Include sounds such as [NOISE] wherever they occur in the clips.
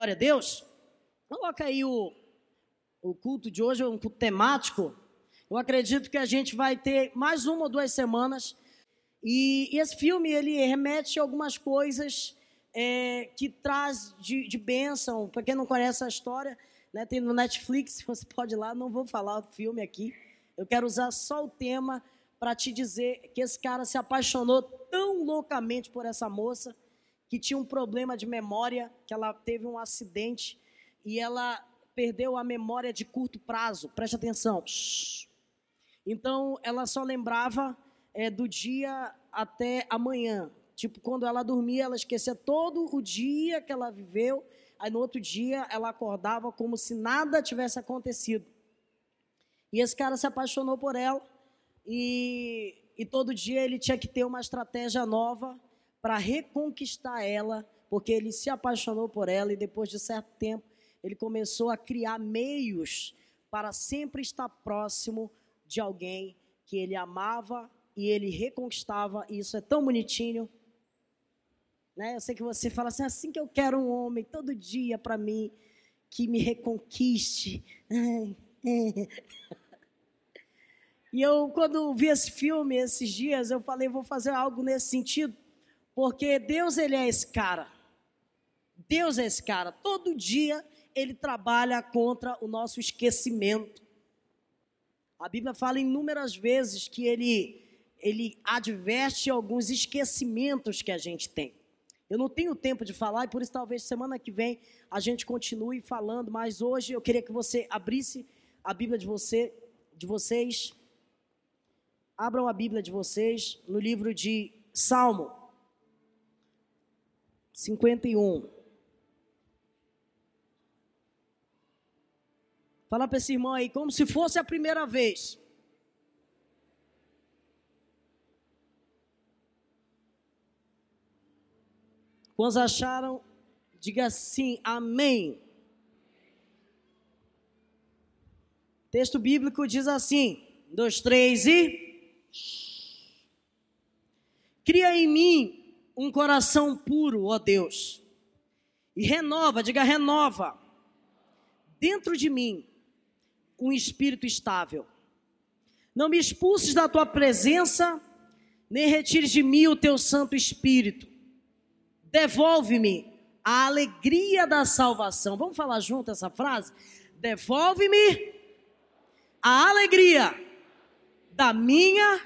Glória a Deus. Coloca aí o, o culto de hoje, é um culto temático. Eu acredito que a gente vai ter mais uma ou duas semanas. E, e esse filme, ele remete a algumas coisas é, que traz de, de bênção. Para quem não conhece a história, né, tem no Netflix, você pode ir lá. Não vou falar o filme aqui. Eu quero usar só o tema para te dizer que esse cara se apaixonou tão loucamente por essa moça que tinha um problema de memória, que ela teve um acidente e ela perdeu a memória de curto prazo. Preste atenção. Então, ela só lembrava é, do dia até amanhã. Tipo, quando ela dormia, ela esquecia todo o dia que ela viveu. Aí, no outro dia, ela acordava como se nada tivesse acontecido. E esse cara se apaixonou por ela. E, e todo dia ele tinha que ter uma estratégia nova para reconquistar ela, porque ele se apaixonou por ela e depois de certo tempo ele começou a criar meios para sempre estar próximo de alguém que ele amava e ele reconquistava. E isso é tão bonitinho. Né? Eu sei que você fala assim, assim que eu quero um homem todo dia para mim que me reconquiste. [LAUGHS] E eu, quando vi esse filme esses dias, eu falei, vou fazer algo nesse sentido porque Deus, ele é esse cara. Deus é esse cara. Todo dia ele trabalha contra o nosso esquecimento. A Bíblia fala inúmeras vezes que ele, ele adverte alguns esquecimentos que a gente tem. Eu não tenho tempo de falar e por isso talvez semana que vem a gente continue falando, mas hoje eu queria que você abrisse a Bíblia de você, de vocês. Abram a Bíblia de vocês no livro de Salmo 51. Fala para esse irmão aí, como se fosse a primeira vez. Quantos acharam? Diga assim, amém. Texto bíblico diz assim: dois, três e. Cria em mim um coração puro, ó Deus, e renova, diga renova, dentro de mim um espírito estável. Não me expulses da tua presença, nem retires de mim o teu Santo Espírito. Devolve-me a alegria da salvação. Vamos falar junto essa frase? Devolve-me a alegria da minha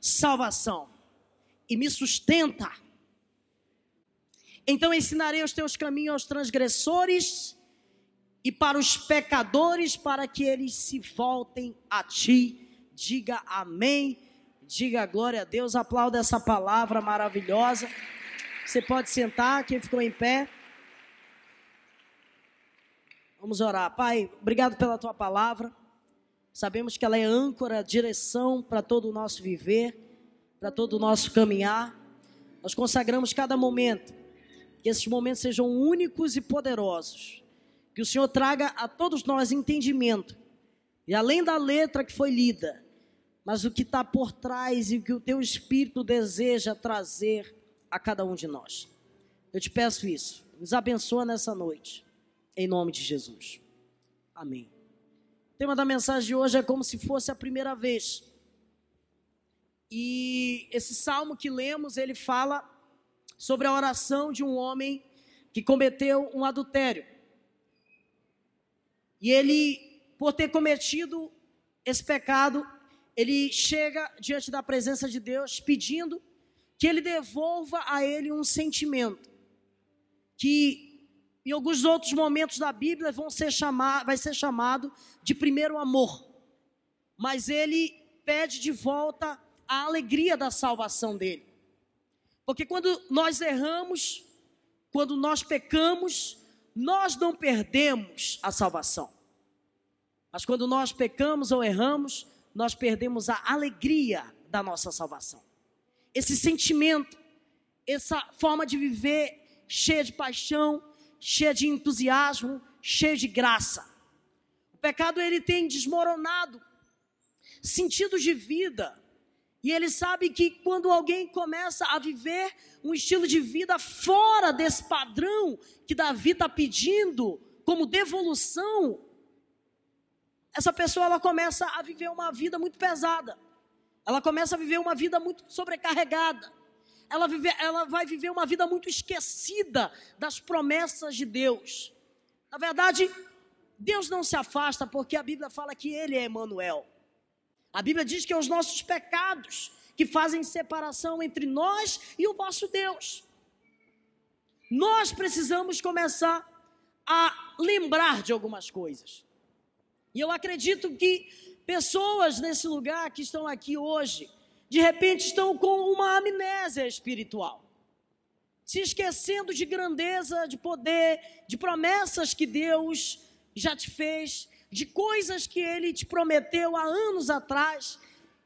salvação e me sustenta então ensinarei os teus caminhos aos transgressores e para os pecadores, para que eles se voltem a ti. Diga amém, diga glória a Deus, aplauda essa palavra maravilhosa. Você pode sentar, quem ficou em pé. Vamos orar. Pai, obrigado pela tua palavra. Sabemos que ela é âncora, direção para todo o nosso viver, para todo o nosso caminhar. Nós consagramos cada momento que esses momentos sejam únicos e poderosos. Que o Senhor traga a todos nós entendimento. E além da letra que foi lida, mas o que está por trás e o que o teu Espírito deseja trazer a cada um de nós. Eu te peço isso. Nos abençoa nessa noite. Em nome de Jesus. Amém. O tema da mensagem de hoje é como se fosse a primeira vez. E esse salmo que lemos, ele fala sobre a oração de um homem que cometeu um adultério. E ele, por ter cometido esse pecado, ele chega diante da presença de Deus pedindo que ele devolva a ele um sentimento que em alguns outros momentos da Bíblia vão ser chamar, vai ser chamado de primeiro amor. Mas ele pede de volta a alegria da salvação dele. Porque quando nós erramos, quando nós pecamos, nós não perdemos a salvação. Mas quando nós pecamos ou erramos, nós perdemos a alegria da nossa salvação. Esse sentimento, essa forma de viver cheia de paixão, cheia de entusiasmo, cheia de graça. O pecado ele tem desmoronado sentidos de vida E ele sabe que quando alguém começa a viver um estilo de vida fora desse padrão que Davi está pedindo como devolução, essa pessoa ela começa a viver uma vida muito pesada. Ela começa a viver uma vida muito sobrecarregada. Ela, vive, ela vai viver uma vida muito esquecida das promessas de Deus. Na verdade, Deus não se afasta porque a Bíblia fala que Ele é Emmanuel. A Bíblia diz que é os nossos pecados que fazem separação entre nós e o nosso Deus. Nós precisamos começar a lembrar de algumas coisas. E eu acredito que pessoas nesse lugar que estão aqui hoje, de repente estão com uma amnésia espiritual, se esquecendo de grandeza, de poder, de promessas que Deus já te fez, de coisas que Ele te prometeu há anos atrás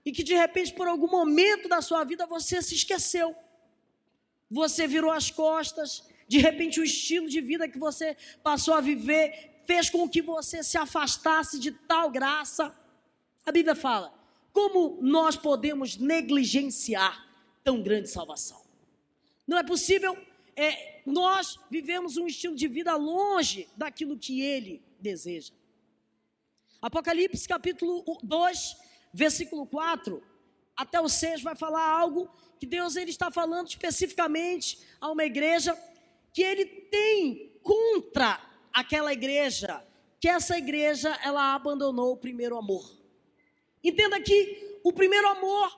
e que de repente, por algum momento da sua vida, você se esqueceu. Você virou as costas, de repente, o estilo de vida que você passou a viver fez com que você se afastasse de tal graça. A Bíblia fala: como nós podemos negligenciar tão grande salvação? Não é possível é, nós vivemos um estilo de vida longe daquilo que Ele deseja. Apocalipse capítulo 2, versículo 4 até o 6 vai falar algo que Deus ele está falando especificamente a uma igreja que ele tem contra aquela igreja, que essa igreja ela abandonou o primeiro amor. Entenda que o primeiro amor,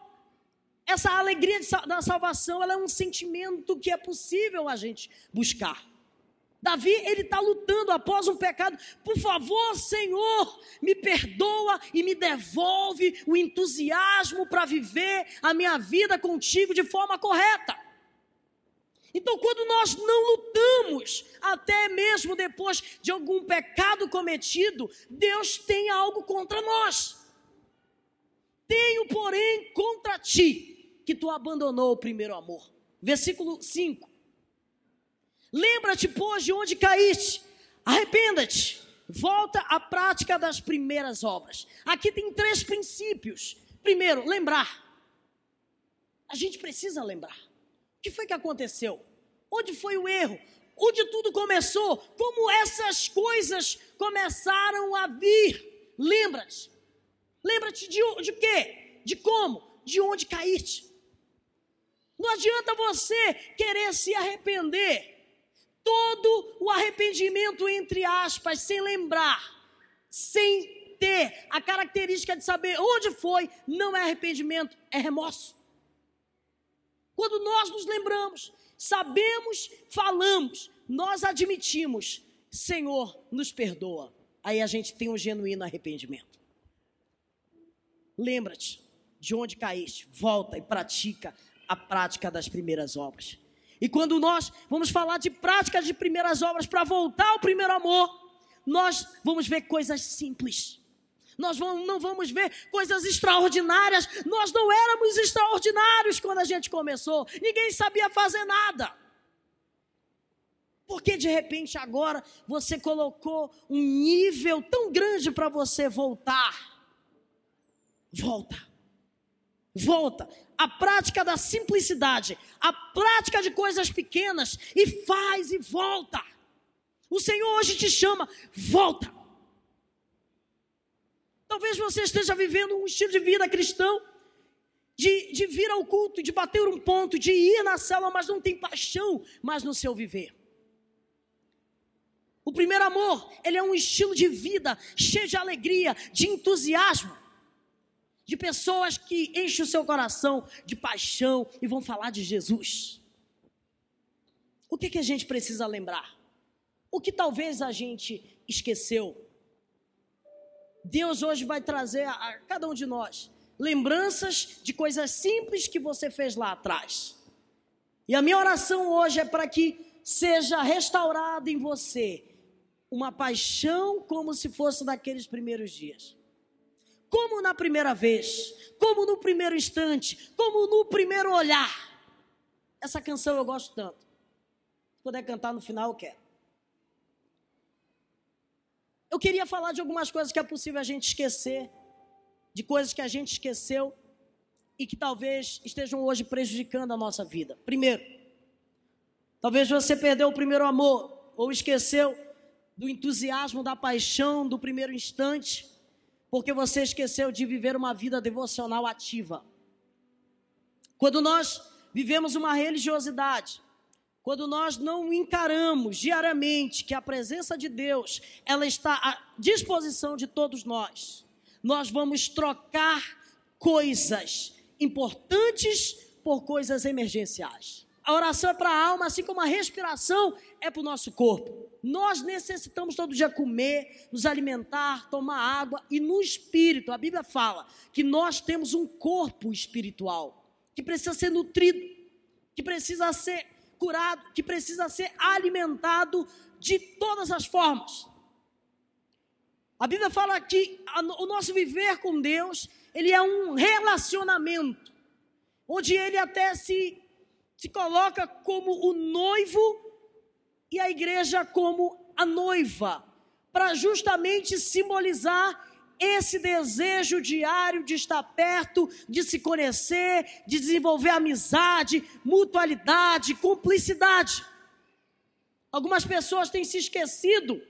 essa alegria da salvação, ela é um sentimento que é possível a gente buscar. Davi, ele está lutando após um pecado. Por favor, Senhor, me perdoa e me devolve o entusiasmo para viver a minha vida contigo de forma correta. Então, quando nós não lutamos, até mesmo depois de algum pecado cometido, Deus tem algo contra nós. Tenho, porém, contra ti que tu abandonou o primeiro amor. Versículo 5. Lembra-te, pois, de onde caíste, arrependa-te, volta à prática das primeiras obras. Aqui tem três princípios. Primeiro, lembrar. A gente precisa lembrar. O que foi que aconteceu? Onde foi o erro? Onde tudo começou? Como essas coisas começaram a vir? Lembra-te. Lembra-te de, de quê? De como? De onde caíste. Não adianta você querer se arrepender todo o arrependimento, entre aspas, sem lembrar, sem ter a característica de saber onde foi, não é arrependimento, é remorso. Quando nós nos lembramos, sabemos, falamos, nós admitimos, Senhor, nos perdoa. Aí a gente tem um genuíno arrependimento. Lembra-te de onde caíste, volta e pratica a prática das primeiras obras. E quando nós vamos falar de práticas de primeiras obras para voltar ao primeiro amor, nós vamos ver coisas simples. Nós vamos, não vamos ver coisas extraordinárias. Nós não éramos extraordinários quando a gente começou. Ninguém sabia fazer nada. Porque de repente agora você colocou um nível tão grande para você voltar. Volta. Volta a prática da simplicidade, a prática de coisas pequenas e faz e volta. O Senhor hoje te chama, volta. Talvez você esteja vivendo um estilo de vida cristão, de, de vir ao culto, de bater um ponto, de ir na cela, mas não tem paixão mais no seu viver. O primeiro amor, ele é um estilo de vida cheio de alegria, de entusiasmo de pessoas que enchem o seu coração de paixão e vão falar de Jesus. O que, que a gente precisa lembrar? O que talvez a gente esqueceu? Deus hoje vai trazer a, cada um de nós lembranças de coisas simples que você fez lá atrás. E a minha oração hoje é para que seja restaurada em você uma paixão como se fosse daqueles primeiros dias como na primeira vez, como no primeiro instante, como no primeiro olhar. Essa canção eu gosto tanto. Se puder cantar no final, eu quero. Eu queria falar de algumas coisas que é possível a gente esquecer, de coisas que a gente esqueceu. e que talvez estejam hoje prejudicando a nossa vida. Primeiro, talvez você perdeu o primeiro amor ou esqueceu do entusiasmo, da paixão do primeiro instante, porque você esqueceu de viver uma vida devocional ativa. Quando nós vivemos uma religiosidade, quando nós não encaramos diariamente que a presença de Deus, ela está à disposição de todos nós, nós vamos trocar coisas importantes por coisas emergenciais. A oração é para a alma, assim como a respiração é para o nosso corpo. Nós necessitamos todo dia comer, nos alimentar, tomar água e no espírito. A Bíblia fala que nós temos um corpo espiritual que precisa ser nutrido, que precisa ser curado, que precisa ser alimentado de todas as formas. A Bíblia fala que o nosso viver com Deus, ele é um relacionamento, onde ele até se, se coloca como o noivo e a igreja como a noiva, para justamente simbolizar esse desejo diário de estar perto, de se conhecer, de desenvolver amizade, mutualidade, cumplicidade. Algumas pessoas têm se esquecido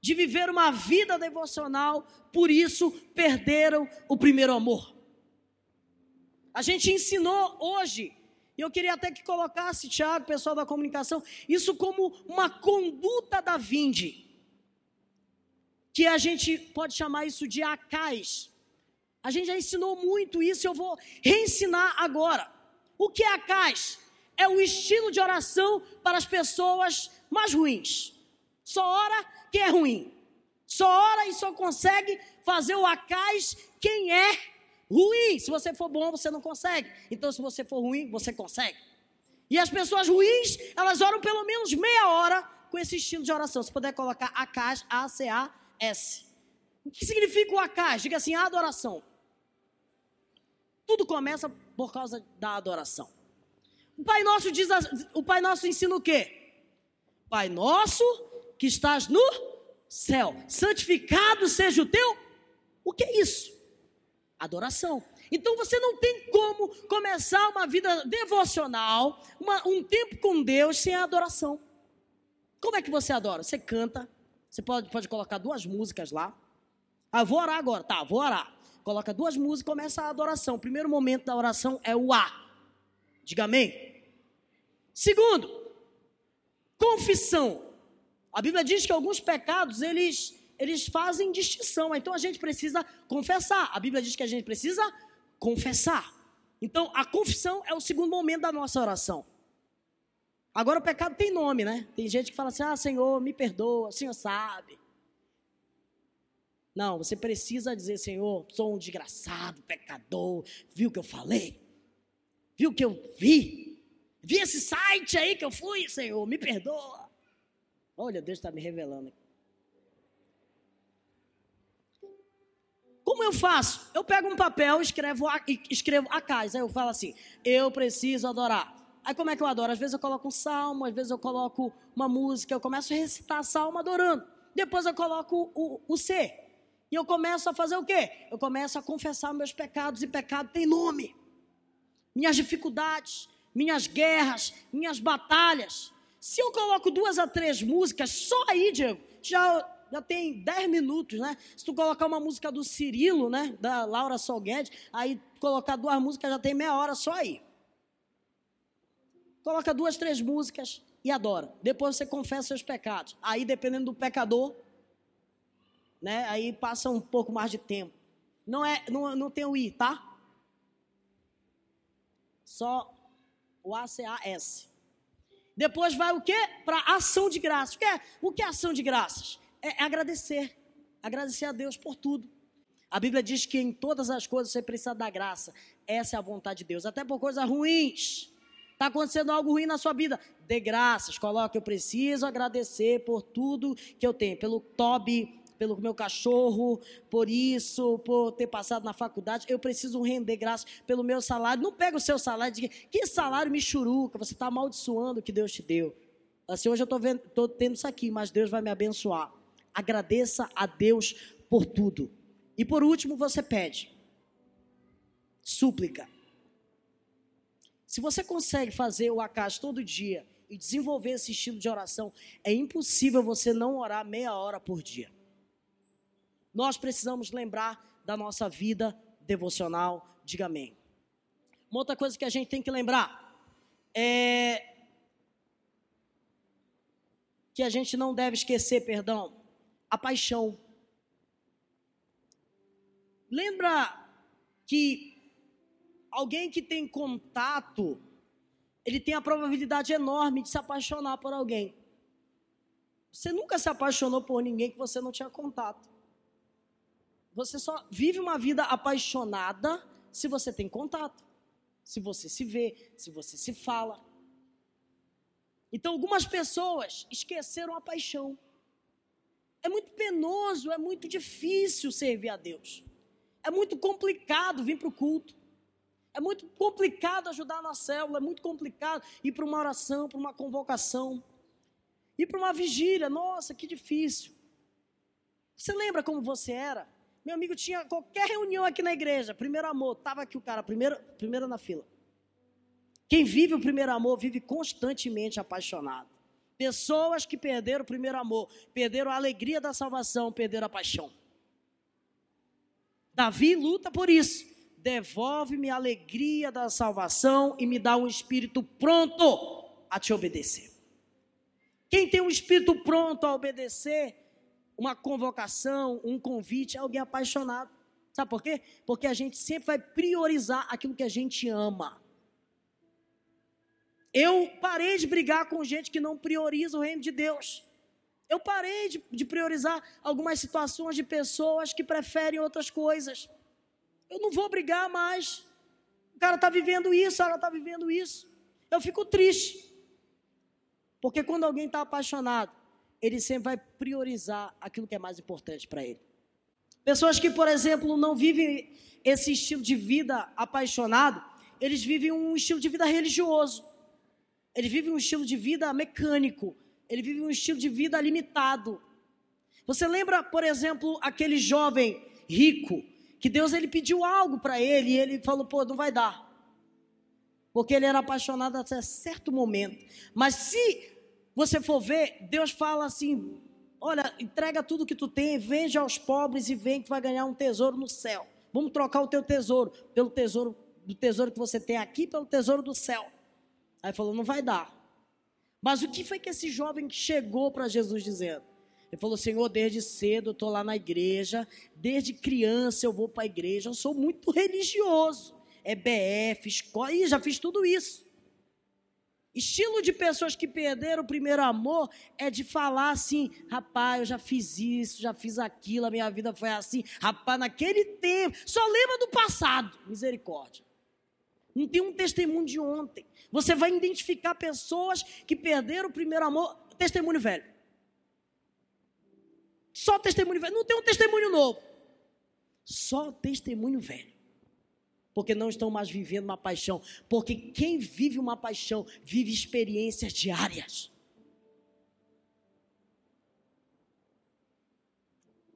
de viver uma vida devocional, por isso perderam o primeiro amor. A gente ensinou hoje, e eu queria até que colocasse, Tiago, pessoal da comunicação, isso como uma conduta da vinde que a gente pode chamar isso de acais. A gente já ensinou muito isso, eu vou reensinar agora. O que é acais? É o estilo de oração para as pessoas mais ruins. Só ora quem é ruim. Só ora e só consegue fazer o acais quem é ruim. Se você for bom, você não consegue. Então, se você for ruim, você consegue. E as pessoas ruins, elas oram pelo menos meia hora com esse estilo de oração. Se puder colocar acais, A-C-A, S. O que significa o acais? Diga assim, adoração. Tudo começa por causa da adoração. O Pai Nosso diz, o Pai Nosso ensina o quê? Pai Nosso que estás no céu, santificado seja o teu. O que é isso? Adoração. Então você não tem como começar uma vida devocional, uma, um tempo com Deus sem a adoração. Como é que você adora? Você canta, você pode, pode colocar duas músicas lá. Ah, vou orar agora. Tá, vou orar. Coloca duas músicas e começa a adoração. O primeiro momento da oração é o A. Diga amém. Segundo, confissão. A Bíblia diz que alguns pecados, eles, eles fazem distinção. Então a gente precisa confessar. A Bíblia diz que a gente precisa confessar. Então a confissão é o segundo momento da nossa oração. Agora o pecado tem nome, né? Tem gente que fala assim: ah, Senhor, me perdoa, o Senhor sabe. Não, você precisa dizer: Senhor, sou um desgraçado, pecador. Viu o que eu falei? Viu o que eu vi? Vi esse site aí que eu fui, Senhor, me perdoa. Olha, Deus está me revelando. Como eu faço? Eu pego um papel, escrevo a, escrevo a casa. Aí eu falo assim: eu preciso adorar. Aí como é que eu adoro? Às vezes eu coloco um salmo, às vezes eu coloco uma música, eu começo a recitar salmo adorando. Depois eu coloco o, o C. E eu começo a fazer o quê? Eu começo a confessar meus pecados, e pecado tem nome. Minhas dificuldades, minhas guerras, minhas batalhas. Se eu coloco duas a três músicas, só aí, Diego, já, já tem dez minutos, né? Se tu colocar uma música do Cirilo, né? Da Laura Solguedes, aí colocar duas músicas já tem meia hora só aí. Coloca duas, três músicas e adora. Depois você confessa seus pecados. Aí, dependendo do pecador, né? Aí passa um pouco mais de tempo. Não é, não, não tem o I, tá? Só o ACAS. Depois vai o quê? Para ação de graças. O que é, o que é ação de graças? É, é agradecer. Agradecer a Deus por tudo. A Bíblia diz que em todas as coisas você precisa dar graça. Essa é a vontade de Deus. Até por coisas ruins. Está acontecendo algo ruim na sua vida. Dê graças, coloque, eu preciso agradecer por tudo que eu tenho, pelo Toby, pelo meu cachorro, por isso, por ter passado na faculdade. Eu preciso render graças pelo meu salário. Não pega o seu salário e diga, que salário me churuca, você está amaldiçoando o que Deus te deu. Assim, hoje eu estou tendo isso aqui, mas Deus vai me abençoar. Agradeça a Deus por tudo. E por último, você pede. súplica. Se você consegue fazer o acaso todo dia e desenvolver esse estilo de oração, é impossível você não orar meia hora por dia. Nós precisamos lembrar da nossa vida devocional. Diga amém. Uma outra coisa que a gente tem que lembrar é que a gente não deve esquecer, perdão, a paixão. Lembra que alguém que tem contato, ele tem a probabilidade enorme de se apaixonar por alguém. Você nunca se apaixonou por ninguém que você não tinha contato. Você só vive uma vida apaixonada se você tem contato, se você se vê, se você se fala. Então, algumas pessoas esqueceram a paixão. É muito penoso, é muito difícil servir a Deus. É muito complicado vir para o culto. É muito complicado ajudar na célula, é muito complicado ir para uma oração, para uma convocação, ir para uma vigília. Nossa, que difícil. Você lembra como você era? Meu amigo tinha qualquer reunião aqui na igreja, primeiro amor, estava aqui o cara, primeiro, primeiro na fila. Quem vive o primeiro amor vive constantemente apaixonado. Pessoas que perderam o primeiro amor, perderam a alegria da salvação, perderam a paixão. Davi luta por isso. Devolve-me a alegria da salvação e me dá um espírito pronto a te obedecer. Quem tem um espírito pronto a obedecer, uma convocação, um convite, é alguém apaixonado. Sabe por quê? Porque a gente sempre vai priorizar aquilo que a gente ama. Eu parei de brigar com gente que não prioriza o reino de Deus. Eu parei de, de priorizar algumas situações de pessoas que preferem outras coisas. Eu não vou brigar mais. O cara está vivendo isso, ela está vivendo isso. Eu fico triste. Porque quando alguém está apaixonado, ele sempre vai priorizar aquilo que é mais importante para ele. Pessoas que, por exemplo, não vivem esse estilo de vida apaixonado, eles vivem um estilo de vida religioso. Eles vivem um estilo de vida mecânico, ele vive um estilo de vida limitado. Você lembra, por exemplo, aquele jovem rico que Deus ele pediu algo para ele e ele falou: "Pô, não vai dar". Porque ele era apaixonado até certo momento. Mas se você for ver, Deus fala assim: "Olha, entrega tudo que tu tem, vende aos pobres e vem que vai ganhar um tesouro no céu. Vamos trocar o teu tesouro pelo tesouro do tesouro que você tem aqui pelo tesouro do céu". Aí falou: "Não vai dar". Mas o que foi que esse jovem chegou para Jesus dizendo? Ele falou: Senhor, desde cedo eu estou lá na igreja, desde criança eu vou para a igreja, eu sou muito religioso. É BF, escola, Ih, já fiz tudo isso. Estilo de pessoas que perderam o primeiro amor é de falar assim: rapaz, eu já fiz isso, já fiz aquilo, a minha vida foi assim. Rapaz, naquele tempo, só lembra do passado. Misericórdia. Não tem um testemunho de ontem. Você vai identificar pessoas que perderam o primeiro amor, testemunho velho. Só testemunho velho. Não tem um testemunho novo. Só testemunho velho. Porque não estão mais vivendo uma paixão. Porque quem vive uma paixão vive experiências diárias.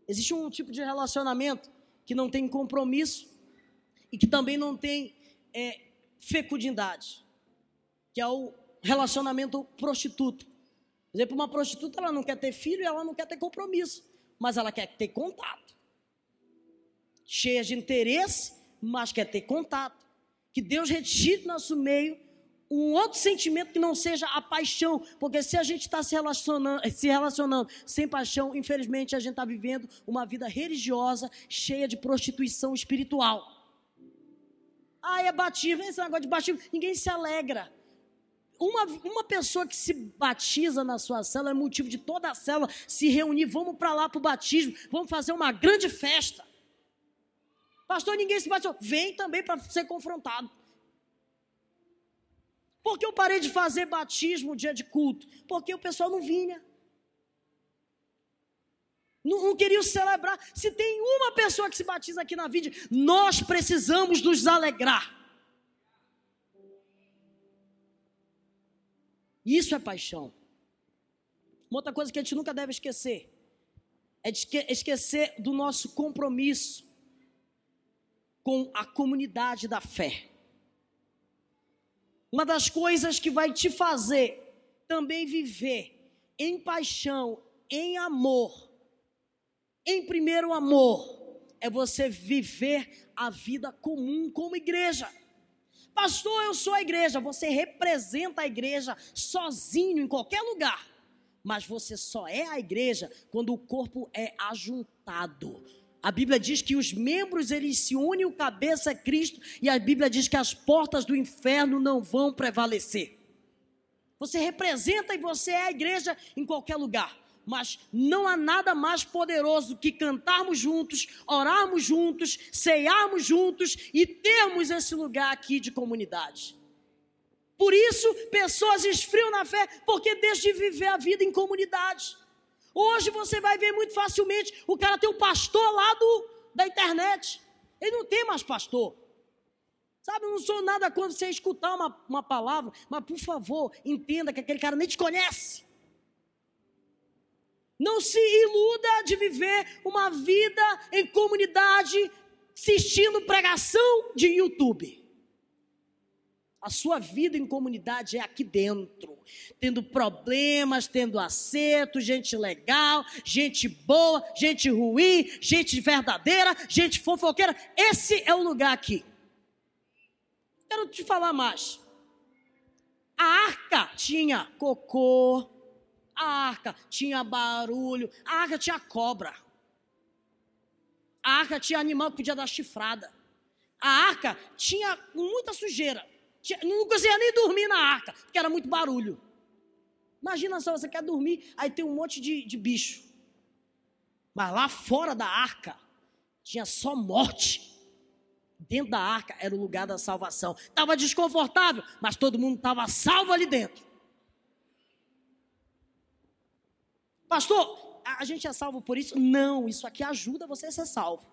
Existe um tipo de relacionamento que não tem compromisso e que também não tem é, fecundidade que é o relacionamento prostituto. Por exemplo, uma prostituta ela não quer ter filho e ela não quer ter compromisso, mas ela quer ter contato. Cheia de interesse, mas quer ter contato. Que Deus retire do nosso meio um outro sentimento que não seja a paixão, porque se a gente está se relacionando, se relacionando sem paixão, infelizmente a gente está vivendo uma vida religiosa cheia de prostituição espiritual. Ah, é batismo, esse negócio de batismo, ninguém se alegra. Uma, uma pessoa que se batiza na sua célula é motivo de toda a célula se reunir. Vamos para lá para o batismo, vamos fazer uma grande festa. Pastor, ninguém se batizou. Vem também para ser confrontado. Por que eu parei de fazer batismo dia de culto? Porque o pessoal não vinha. Não, não celebrar. Se tem uma pessoa que se batiza aqui na vida, nós precisamos nos alegrar. Isso é paixão. Uma outra coisa que a gente nunca deve esquecer é esquecer do nosso compromisso. com a comunidade da fé. Uma das coisas que vai te fazer também viver em paixão, em amor, em primeiro amor, é você viver a vida comum como igreja. Pastor, eu sou a igreja. Você representa a igreja sozinho em qualquer lugar. Mas você só é a igreja quando o corpo é ajuntado. A Bíblia diz que os membros eles se unem, o cabeça é Cristo, e a Bíblia diz que as portas do inferno não vão prevalecer. Você representa e você é a igreja em qualquer lugar mas não há nada mais poderoso que cantarmos juntos, orarmos juntos, ceiarmos juntos e termos esse lugar aqui de comunidade. Por isso, pessoas esfriam na fé porque deixam de viver a vida em comunidade. Hoje você vai ver muito facilmente o cara tem o pastor lá do, da internet. Ele não tem mais pastor. Sabe, eu não sou nada quando você escutar uma, uma palavra, mas por favor, entenda que aquele cara nem te conhece. Não se iluda de viver uma vida em comunidade assistindo pregação de YouTube. A sua vida em comunidade é aqui dentro, tendo problemas, tendo acertos, gente legal, gente boa, gente ruim, gente verdadeira, gente fofoqueira. Esse é o lugar aqui. Quero te falar mais. A arca tinha cocô, a arca tinha barulho, a arca tinha cobra. A arca tinha animal que podia dar chifrada. A arca tinha muita sujeira. Não conseguia nem dormir na arca, porque era muito barulho. Imagina só, você quer dormir, aí tem um monte de, de bicho. Mas lá fora da arca, tinha só morte. Dentro da arca era o lugar da salvação. Estava desconfortável, mas todo mundo estava salvo ali dentro. Pastor, a gente é salvo por isso? Não, isso aqui ajuda você a ser salvo.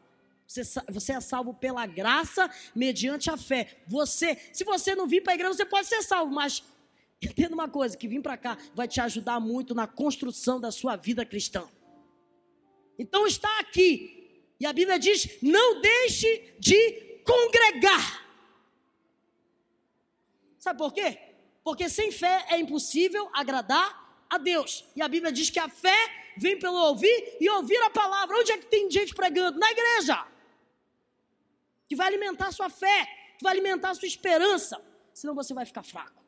Você, você é salvo pela graça mediante a fé. Você, se você não vir para a igreja, você pode ser salvo, mas [LAUGHS] entenda uma coisa: que vir para cá vai te ajudar muito na construção da sua vida cristã. Então está aqui, e a Bíblia diz: não deixe de congregar. Sabe por quê? Porque sem fé é impossível agradar a Deus. E a Bíblia diz que a fé vem pelo ouvir e ouvir a palavra. Onde é que tem gente pregando? Na igreja. Que vai alimentar a sua fé, que vai alimentar a sua esperança. Senão você vai ficar fraco.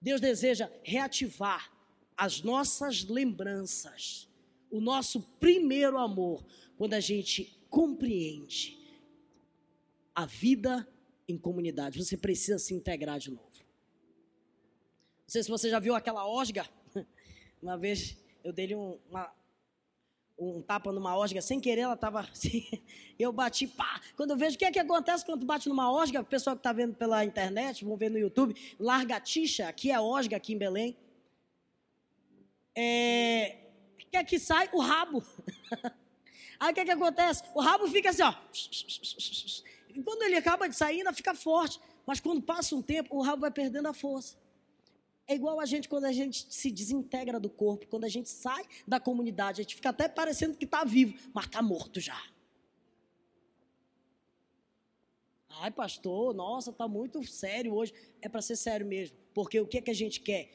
Deus deseja reativar as nossas lembranças, o nosso primeiro amor, quando a gente compreende a vida em comunidade. Você precisa se integrar de novo. Não sei se você já viu aquela osga. [LAUGHS] Uma vez eu dei um, uma, um tapa numa osga sem querer, ela estava [LAUGHS] assim. Eu bati, pá. Quando eu vejo o que é que acontece quando bate numa osga, o pessoal que está vendo pela internet, vão ver no YouTube, largatixa, aqui é osga, aqui em Belém. É, o que é que sai? O rabo. [LAUGHS] Aí o que é que acontece? O rabo fica assim, ó. E quando ele acaba de sair, ainda fica forte. Mas quando passa um tempo, o rabo vai perdendo a força. É igual a gente quando a gente se desintegra do corpo, quando a gente sai da comunidade, a gente fica até parecendo que está vivo, mas está morto já. Ai, pastor, nossa, está muito sério hoje. É para ser sério mesmo, porque o que, é que a gente quer?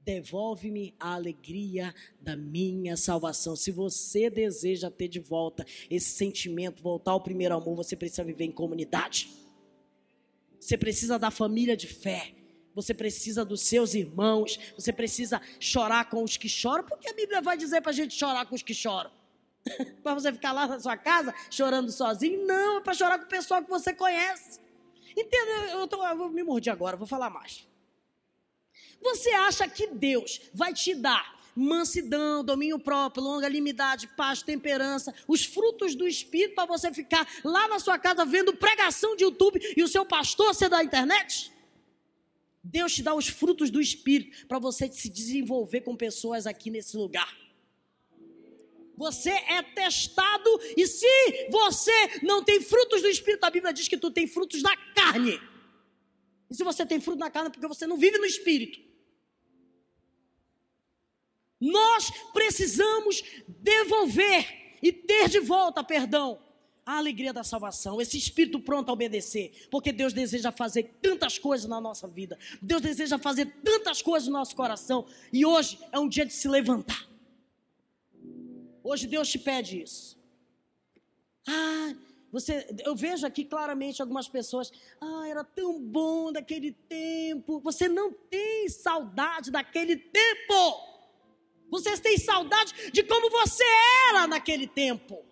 Devolve-me a alegria da minha salvação. Se você deseja ter de volta esse sentimento, voltar ao primeiro amor, você precisa viver em comunidade. Você precisa da família de fé você precisa dos seus irmãos, você precisa chorar com os que choram, porque a Bíblia vai dizer para a gente chorar com os que choram. [LAUGHS] para você ficar lá na sua casa chorando sozinho? Não, é para chorar com o pessoal que você conhece. Entendeu? Eu, tô, eu vou me morder agora, vou falar mais. Você acha que Deus vai te dar mansidão, domínio próprio, longanimidade, paz, temperança, os frutos do Espírito para você ficar lá na sua casa vendo pregação de YouTube e o seu pastor ser da internet? Deus te dá os frutos do Espírito para você se desenvolver com pessoas aqui nesse lugar. Você é testado e se você não tem frutos do Espírito, a Bíblia diz que tu tem frutos da carne. E se você tem fruto na carne é porque você não vive no Espírito. Nós precisamos devolver e ter de volta, perdão, a alegria da salvação, esse espírito pronto a obedecer, porque Deus deseja fazer tantas coisas na nossa vida, Deus deseja fazer tantas coisas no nosso coração, e hoje é um dia de se levantar. Hoje Deus te pede isso. Ah, você, eu vejo aqui claramente algumas pessoas, ah, era tão bom daquele tempo. Você não tem saudade daquele tempo. Vocês têm saudade de como você era naquele tempo.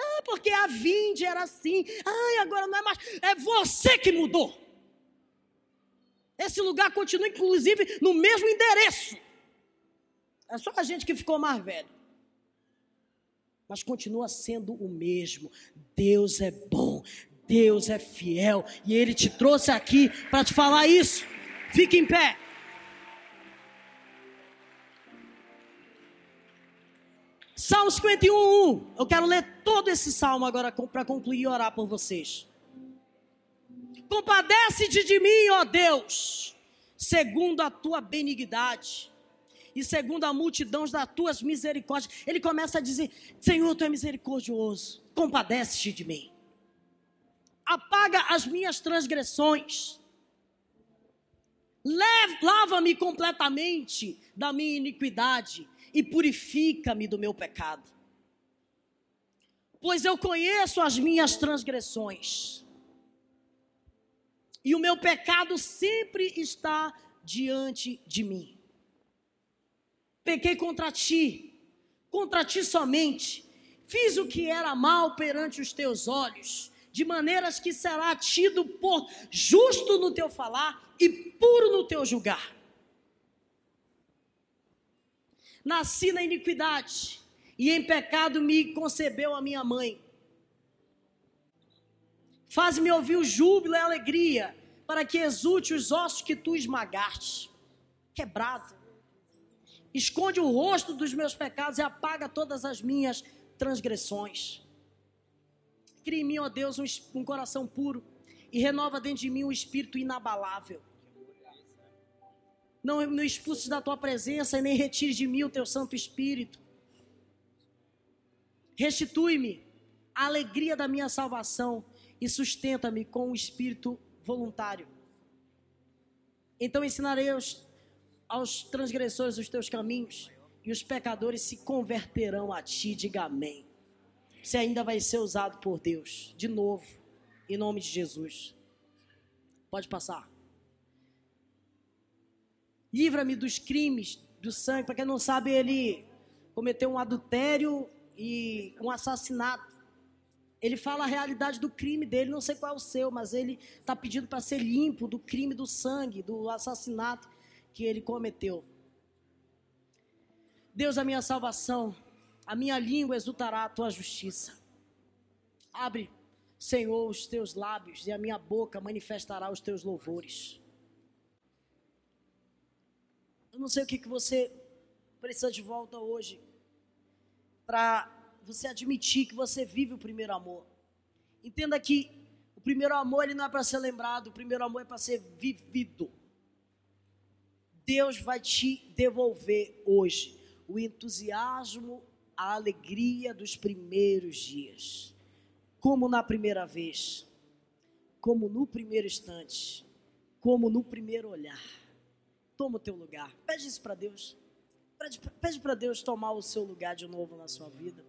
Ah, porque a Vinde era assim. Ah, agora não é mais. É você que mudou. Esse lugar continua, inclusive, no mesmo endereço. É só a gente que ficou mais velho. Mas continua sendo o mesmo. Deus é bom. Deus é fiel. E Ele te trouxe aqui para te falar isso. Fique em pé. Salmo 51, 1. Eu quero ler todo esse salmo agora para concluir e orar por vocês. Compadece-te de mim, ó Deus, segundo a tua benignidade e segundo a multidão das tuas misericórdias. Ele começa a dizer: Senhor, tu é misericordioso, compadece-te de mim. Apaga as minhas transgressões. Lava-me completamente da minha iniquidade e purifica-me do meu pecado. Pois eu conheço as minhas transgressões, e o meu pecado sempre está diante de mim. Pequei contra ti, contra ti somente, fiz o que era mal perante os teus olhos, de maneiras que será tido por justo no teu falar e puro no teu julgar nasci na iniquidade, e em pecado me concebeu a minha mãe. Faz-me ouvir o júbilo e a alegria, para que exulte os ossos que tu esmagaste. Quebrado. Esconde o rosto dos meus pecados e apaga todas as minhas transgressões. Cria em mim, ó Deus, um, um coração puro e renova dentro de mim um espírito inabalável. Não me expulses da tua presença e nem retires de mim o teu Santo Espírito. Restitui-me a alegria da minha salvação e sustenta-me com o espírito voluntário. Então ensinarei aos, aos transgressores os teus caminhos e os pecadores se converterão a ti. Diga amém. Você ainda vai ser usado por Deus, de novo, em nome de Jesus. Pode passar. Livra-me dos crimes do sangue. Para quem não sabe, ele cometeu um adultério e um assassinato. Ele fala a realidade do crime dele, não sei qual é o seu, mas ele está pedindo para ser limpo do crime do sangue, do assassinato que ele cometeu. Deus, a minha salvação, a minha língua exultará a tua justiça. Abre, Senhor, os teus lábios e a minha boca manifestará os teus louvores. Eu não sei o que, que você precisa de volta hoje para você admitir que você vive o primeiro amor. Entenda que o primeiro amor ele não é para ser lembrado, o primeiro amor é para ser vivido. Deus vai te devolver hoje o entusiasmo, a alegria dos primeiros dias. Como na primeira vez, como no primeiro instante, como no primeiro olhar toma o teu lugar. Pede isso para Deus. Pede para Deus tomar o seu lugar de novo na sua vida.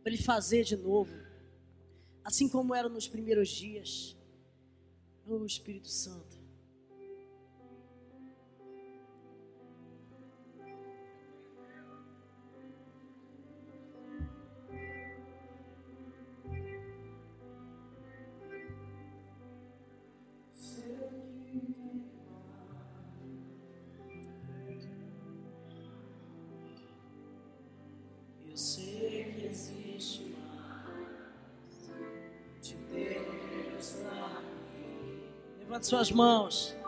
Para Ele fazer de novo. Assim como era nos primeiros dias. Oh Espírito Santo. Suas mãos.